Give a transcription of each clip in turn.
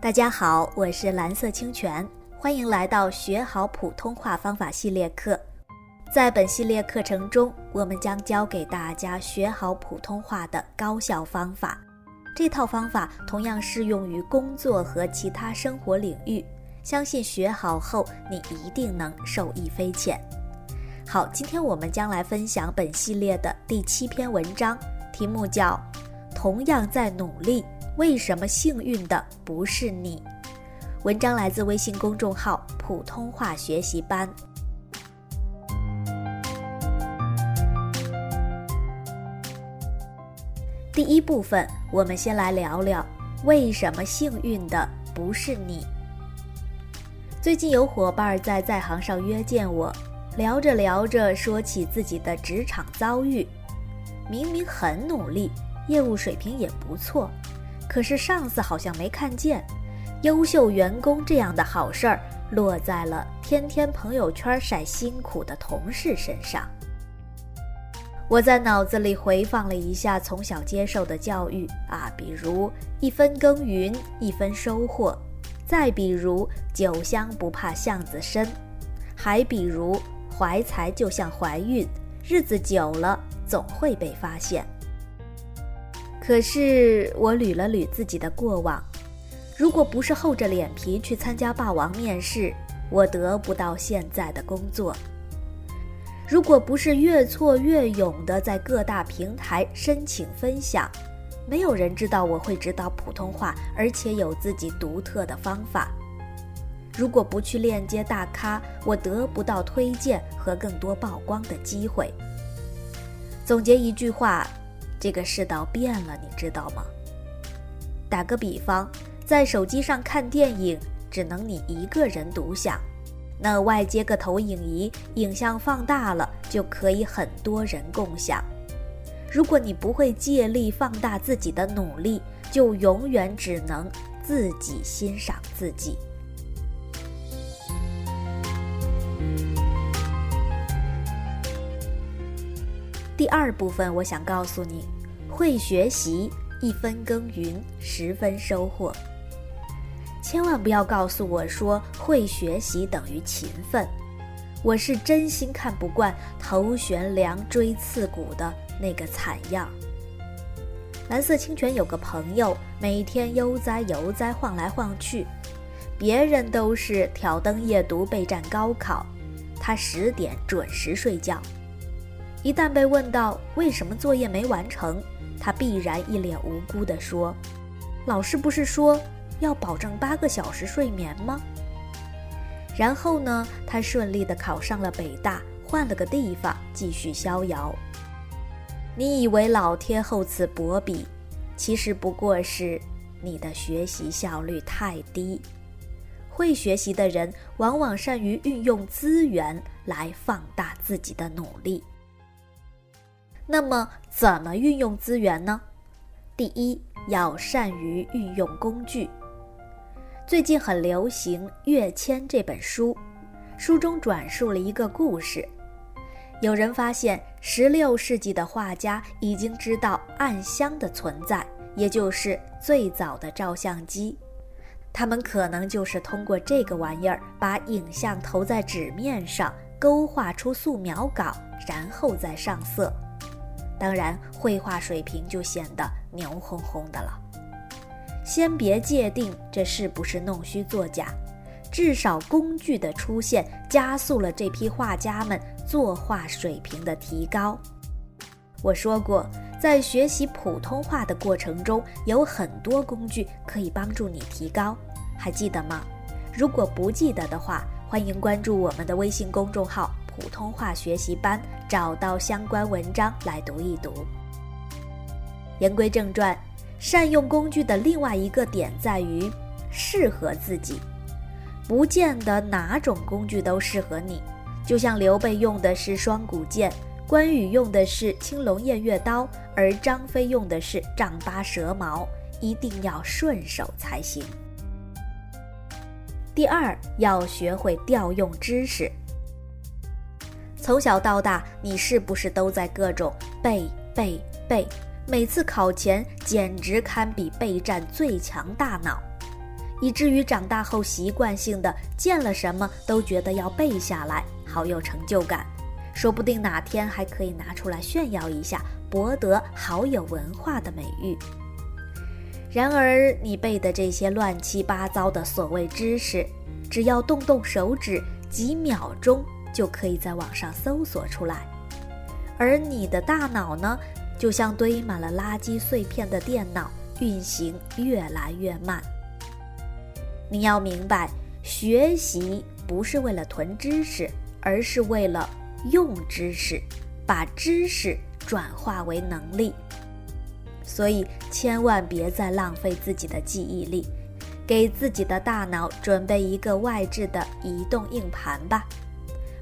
大家好，我是蓝色清泉，欢迎来到学好普通话方法系列课。在本系列课程中，我们将教给大家学好普通话的高效方法。这套方法同样适用于工作和其他生活领域，相信学好后你一定能受益匪浅。好，今天我们将来分享本系列的第七篇文章，题目叫《同样在努力》。为什么幸运的不是你？文章来自微信公众号“普通话学习班”。第一部分，我们先来聊聊为什么幸运的不是你。最近有伙伴在在行上约见我，聊着聊着说起自己的职场遭遇，明明很努力，业务水平也不错。可是上司好像没看见，优秀员工这样的好事儿落在了天天朋友圈晒辛苦的同事身上。我在脑子里回放了一下从小接受的教育啊，比如一分耕耘一分收获，再比如酒香不怕巷子深，还比如怀才就像怀孕，日子久了总会被发现。可是我捋了捋自己的过往，如果不是厚着脸皮去参加霸王面试，我得不到现在的工作；如果不是越挫越勇的在各大平台申请分享，没有人知道我会指导普通话，而且有自己独特的方法；如果不去链接大咖，我得不到推荐和更多曝光的机会。总结一句话。这个世道变了，你知道吗？打个比方，在手机上看电影，只能你一个人独享，那外接个投影仪，影像放大了，就可以很多人共享。如果你不会借力放大自己的努力，就永远只能自己欣赏自己。第二部分，我想告诉你，会学习一分耕耘十分收获。千万不要告诉我说会学习等于勤奋，我是真心看不惯头悬梁锥刺股的那个惨样。蓝色清泉有个朋友，每天悠哉悠哉晃来晃去，别人都是挑灯夜读备战高考，他十点准时睡觉。一旦被问到为什么作业没完成，他必然一脸无辜地说：“老师不是说要保证八个小时睡眠吗？”然后呢，他顺利地考上了北大，换了个地方继续逍遥。你以为老天厚此薄彼，其实不过是你的学习效率太低。会学习的人往往善于运用资源来放大自己的努力。那么，怎么运用资源呢？第一，要善于运用工具。最近很流行《跃迁》这本书，书中转述了一个故事：有人发现16世纪的画家已经知道暗箱的存在，也就是最早的照相机。他们可能就是通过这个玩意儿，把影像投在纸面上，勾画出素描稿，然后再上色。当然，绘画水平就显得牛哄哄的了。先别界定这是不是弄虚作假，至少工具的出现加速了这批画家们作画水平的提高。我说过，在学习普通话的过程中，有很多工具可以帮助你提高，还记得吗？如果不记得的话，欢迎关注我们的微信公众号。普通话学习班，找到相关文章来读一读。言归正传，善用工具的另外一个点在于适合自己，不见得哪种工具都适合你。就像刘备用的是双股剑，关羽用的是青龙偃月刀，而张飞用的是丈八蛇矛，一定要顺手才行。第二，要学会调用知识。从小到大，你是不是都在各种背背背？每次考前简直堪比备战最强大脑。以至于长大后习惯性的见了什么都觉得要背下来，好有成就感，说不定哪天还可以拿出来炫耀一下，博得好有文化的美誉。然而，你背的这些乱七八糟的所谓知识，只要动动手指，几秒钟就可以在网上搜索出来。而你的大脑呢，就像堆满了垃圾碎片的电脑，运行越来越慢。你要明白，学习不是为了囤知识，而是为了用知识，把知识转化为能力。所以，千万别再浪费自己的记忆力，给自己的大脑准备一个外置的移动硬盘吧。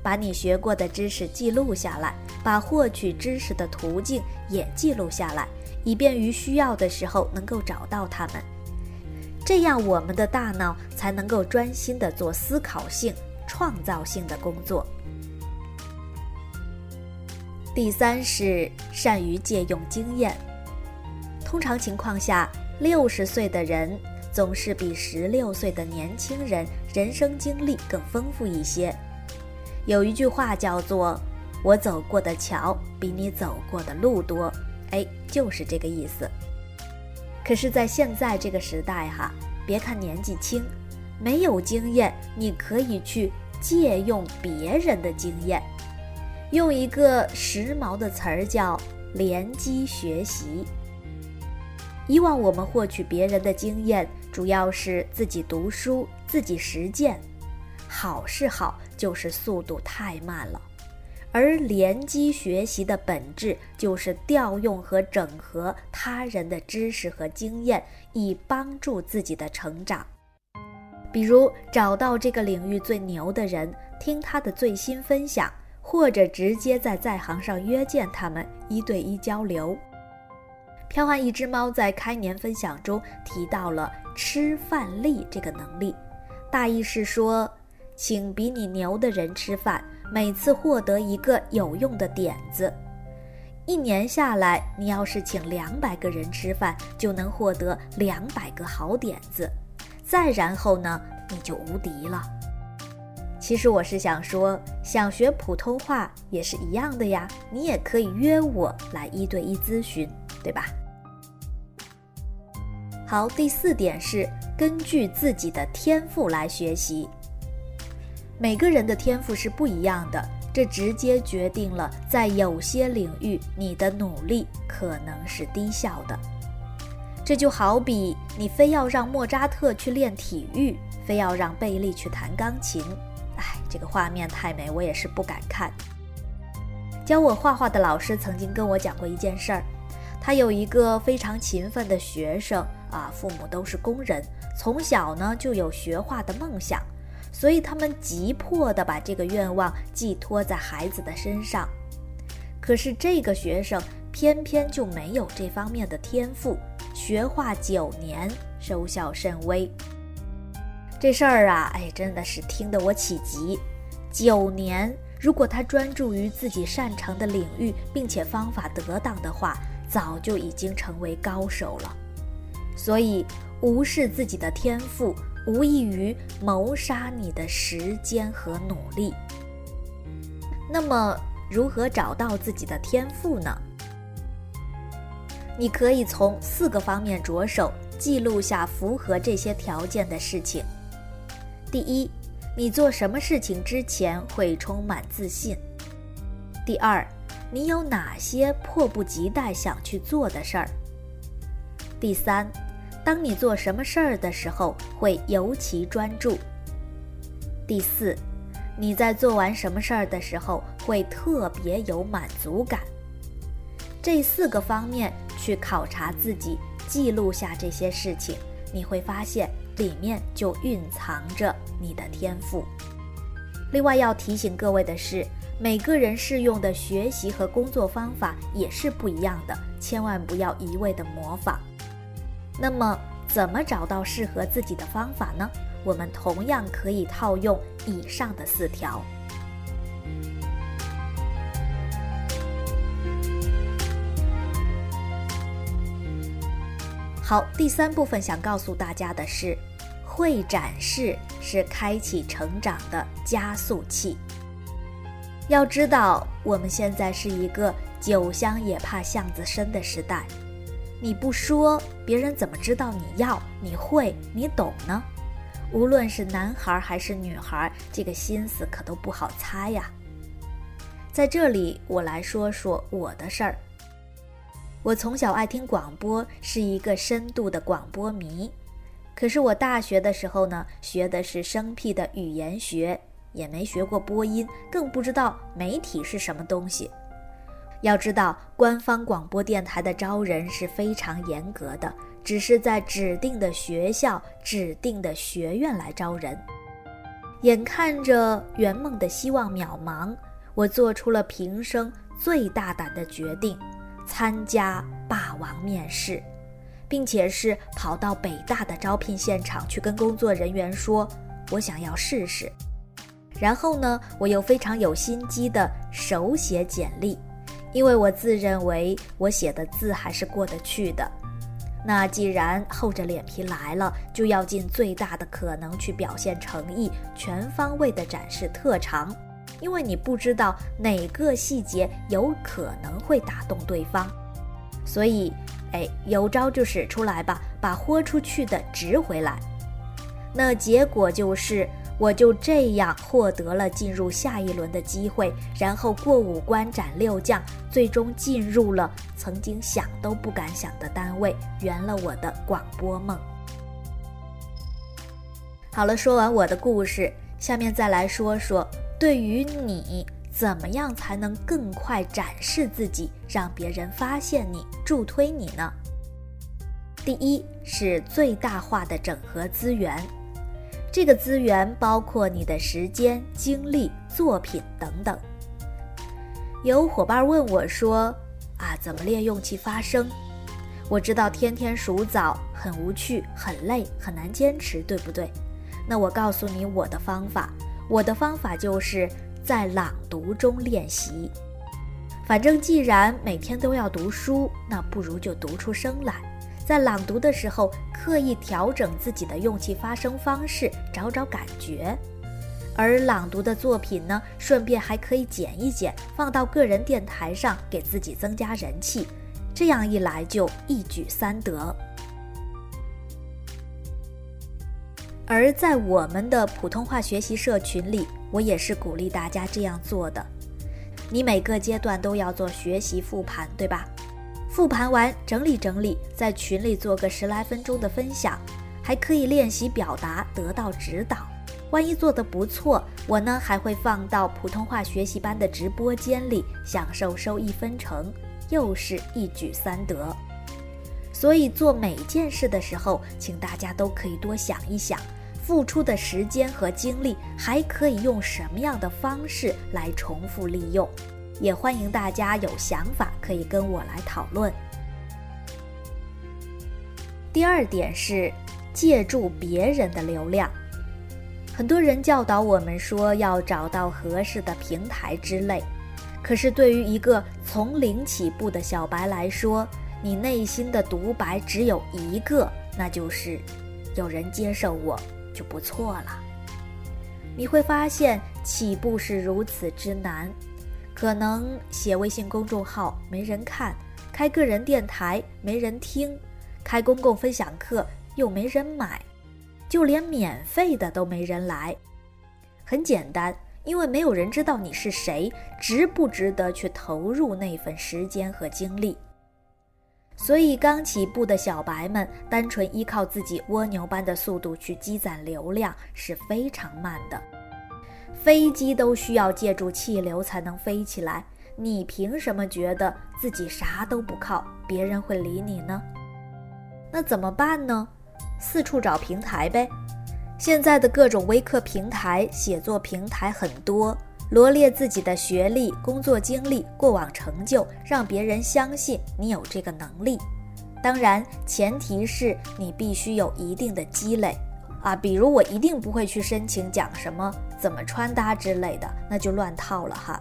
把你学过的知识记录下来，把获取知识的途径也记录下来，以便于需要的时候能够找到它们。这样，我们的大脑才能够专心的做思考性、创造性的工作。第三是善于借用经验。通常情况下，六十岁的人总是比十六岁的年轻人人生经历更丰富一些。有一句话叫做“我走过的桥比你走过的路多”，哎，就是这个意思。可是，在现在这个时代哈，别看年纪轻，没有经验，你可以去借用别人的经验。用一个时髦的词儿叫“联机学习”。以往我们获取别人的经验，主要是自己读书、自己实践，好是好，就是速度太慢了。而联机学习的本质就是调用和整合他人的知识和经验，以帮助自己的成长。比如找到这个领域最牛的人，听他的最新分享，或者直接在在行上约见他们，一对一交流。飘换一只猫在开年分享中提到了吃饭力这个能力，大意是说，请比你牛的人吃饭，每次获得一个有用的点子。一年下来，你要是请两百个人吃饭，就能获得两百个好点子。再然后呢，你就无敌了。其实我是想说，想学普通话也是一样的呀，你也可以约我来一对一咨询，对吧？好，第四点是根据自己的天赋来学习。每个人的天赋是不一样的，这直接决定了在有些领域你的努力可能是低效的。这就好比你非要让莫扎特去练体育，非要让贝利去弹钢琴，哎，这个画面太美，我也是不敢看。教我画画的老师曾经跟我讲过一件事儿，他有一个非常勤奋的学生。啊，父母都是工人，从小呢就有学画的梦想，所以他们急迫地把这个愿望寄托在孩子的身上。可是这个学生偏偏就没有这方面的天赋，学画九年收效甚微。这事儿啊，哎，真的是听得我起急。九年，如果他专注于自己擅长的领域，并且方法得当的话，早就已经成为高手了。所以，无视自己的天赋，无异于谋杀你的时间和努力。那么，如何找到自己的天赋呢？你可以从四个方面着手，记录下符合这些条件的事情。第一，你做什么事情之前会充满自信？第二，你有哪些迫不及待想去做的事儿？第三。当你做什么事儿的时候，会尤其专注。第四，你在做完什么事儿的时候，会特别有满足感。这四个方面去考察自己，记录下这些事情，你会发现里面就蕴藏着你的天赋。另外要提醒各位的是，每个人适用的学习和工作方法也是不一样的，千万不要一味的模仿。那么，怎么找到适合自己的方法呢？我们同样可以套用以上的四条。好，第三部分想告诉大家的是，会展示是开启成长的加速器。要知道，我们现在是一个酒香也怕巷子深的时代，你不说，别人怎么知道你要、你会、你懂呢？无论是男孩还是女孩，这个心思可都不好猜呀。在这里，我来说说我的事儿。我从小爱听广播，是一个深度的广播迷。可是我大学的时候呢，学的是生僻的语言学。也没学过播音，更不知道媒体是什么东西。要知道，官方广播电台的招人是非常严格的，只是在指定的学校、指定的学院来招人。眼看着圆梦的希望渺茫，我做出了平生最大胆的决定，参加霸王面试，并且是跑到北大的招聘现场去跟工作人员说：“我想要试试。”然后呢，我又非常有心机的手写简历，因为我自认为我写的字还是过得去的。那既然厚着脸皮来了，就要尽最大的可能去表现诚意，全方位的展示特长，因为你不知道哪个细节有可能会打动对方。所以，哎，有招就使出来吧，把豁出去的值回来。那结果就是。我就这样获得了进入下一轮的机会，然后过五关斩六将，最终进入了曾经想都不敢想的单位，圆了我的广播梦。好了，说完我的故事，下面再来说说，对于你，怎么样才能更快展示自己，让别人发现你，助推你呢？第一是最大化的整合资源。这个资源包括你的时间、精力、作品等等。有伙伴问我说：“啊，怎么练用气发声？”我知道天天数枣很无趣、很累、很难坚持，对不对？那我告诉你我的方法，我的方法就是在朗读中练习。反正既然每天都要读书，那不如就读出声来。在朗读的时候，刻意调整自己的用气发声方式，找找感觉。而朗读的作品呢，顺便还可以剪一剪，放到个人电台上，给自己增加人气。这样一来，就一举三得。而在我们的普通话学习社群里，我也是鼓励大家这样做的。你每个阶段都要做学习复盘，对吧？复盘完，整理整理，在群里做个十来分钟的分享，还可以练习表达，得到指导。万一做得不错，我呢还会放到普通话学习班的直播间里，享受收益分成，又是一举三得。所以做每件事的时候，请大家都可以多想一想，付出的时间和精力还可以用什么样的方式来重复利用。也欢迎大家有想法可以跟我来讨论。第二点是借助别人的流量，很多人教导我们说要找到合适的平台之类，可是对于一个从零起步的小白来说，你内心的独白只有一个，那就是有人接受我就不错了。你会发现起步是如此之难。可能写微信公众号没人看，开个人电台没人听，开公共分享课又没人买，就连免费的都没人来。很简单，因为没有人知道你是谁，值不值得去投入那份时间和精力。所以刚起步的小白们，单纯依靠自己蜗牛般的速度去积攒流量是非常慢的。飞机都需要借助气流才能飞起来，你凭什么觉得自己啥都不靠，别人会理你呢？那怎么办呢？四处找平台呗。现在的各种微课平台、写作平台很多，罗列自己的学历、工作经历、过往成就，让别人相信你有这个能力。当然，前提是你必须有一定的积累。啊，比如我一定不会去申请讲什么怎么穿搭之类的，那就乱套了哈。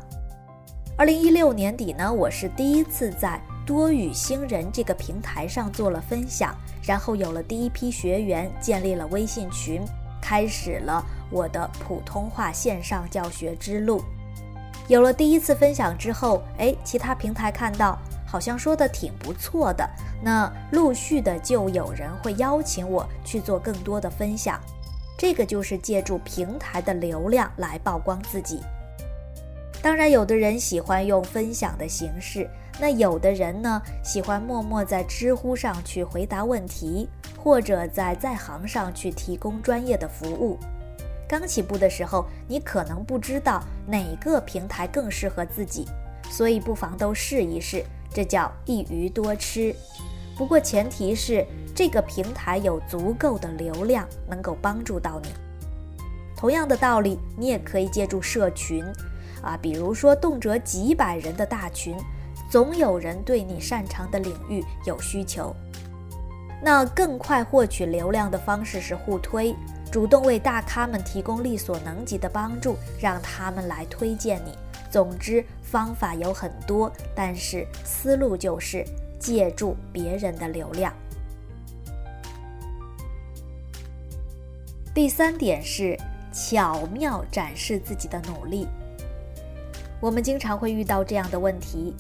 二零一六年底呢，我是第一次在多语星人这个平台上做了分享，然后有了第一批学员，建立了微信群，开始了我的普通话线上教学之路。有了第一次分享之后，哎，其他平台看到好像说的挺不错的，那陆续的就有人会邀请我去做更多的分享。这个就是借助平台的流量来曝光自己。当然，有的人喜欢用分享的形式，那有的人呢喜欢默默在知乎上去回答问题，或者在在行上去提供专业的服务。刚起步的时候，你可能不知道哪个平台更适合自己，所以不妨都试一试，这叫一鱼多吃。不过前提是这个平台有足够的流量，能够帮助到你。同样的道理，你也可以借助社群。啊，比如说动辄几百人的大群，总有人对你擅长的领域有需求。那更快获取流量的方式是互推，主动为大咖们提供力所能及的帮助，让他们来推荐你。总之，方法有很多，但是思路就是借助别人的流量。第三点是巧妙展示自己的努力。我们经常会遇到这样的问题，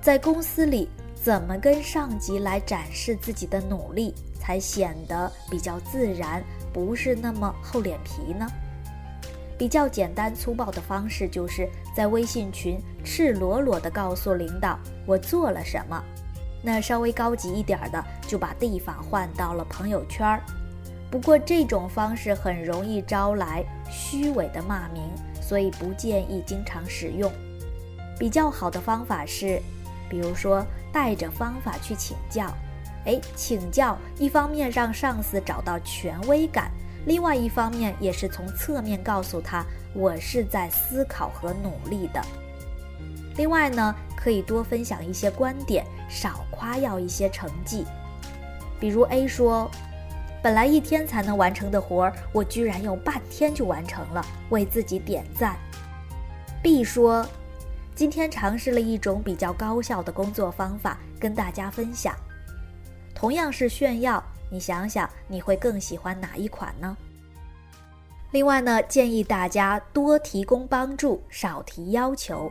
在公司里怎么跟上级来展示自己的努力，才显得比较自然，不是那么厚脸皮呢？比较简单粗暴的方式，就是在微信群赤裸裸地告诉领导我做了什么。那稍微高级一点的，就把地方换到了朋友圈儿。不过这种方式很容易招来虚伪的骂名，所以不建议经常使用。比较好的方法是，比如说带着方法去请教。哎，请教一方面让上司找到权威感，另外一方面也是从侧面告诉他我是在思考和努力的。另外呢，可以多分享一些观点，少夸耀一些成绩。比如 A 说，本来一天才能完成的活儿，我居然用半天就完成了，为自己点赞。B 说。今天尝试了一种比较高效的工作方法，跟大家分享。同样是炫耀，你想想你会更喜欢哪一款呢？另外呢，建议大家多提供帮助，少提要求。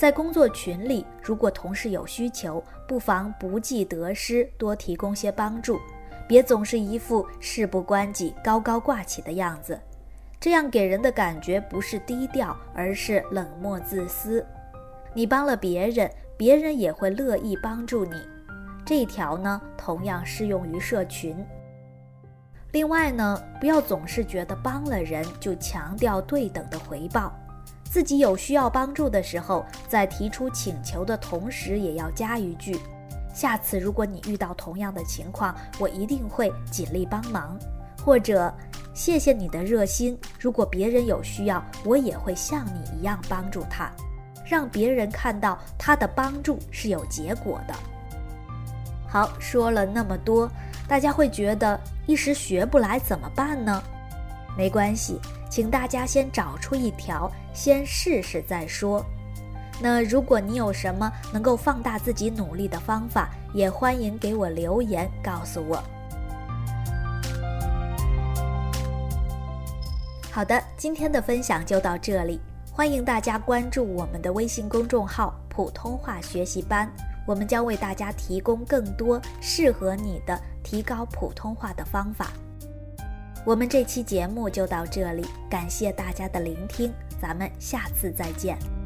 在工作群里，如果同事有需求，不妨不计得失，多提供些帮助，别总是一副事不关己、高高挂起的样子。这样给人的感觉不是低调，而是冷漠自私。你帮了别人，别人也会乐意帮助你。这一条呢，同样适用于社群。另外呢，不要总是觉得帮了人就强调对等的回报。自己有需要帮助的时候，在提出请求的同时，也要加一句：“下次如果你遇到同样的情况，我一定会尽力帮忙。”或者。谢谢你的热心。如果别人有需要，我也会像你一样帮助他，让别人看到他的帮助是有结果的。好，说了那么多，大家会觉得一时学不来怎么办呢？没关系，请大家先找出一条，先试试再说。那如果你有什么能够放大自己努力的方法，也欢迎给我留言告诉我。好的，今天的分享就到这里。欢迎大家关注我们的微信公众号“普通话学习班”，我们将为大家提供更多适合你的提高普通话的方法。我们这期节目就到这里，感谢大家的聆听，咱们下次再见。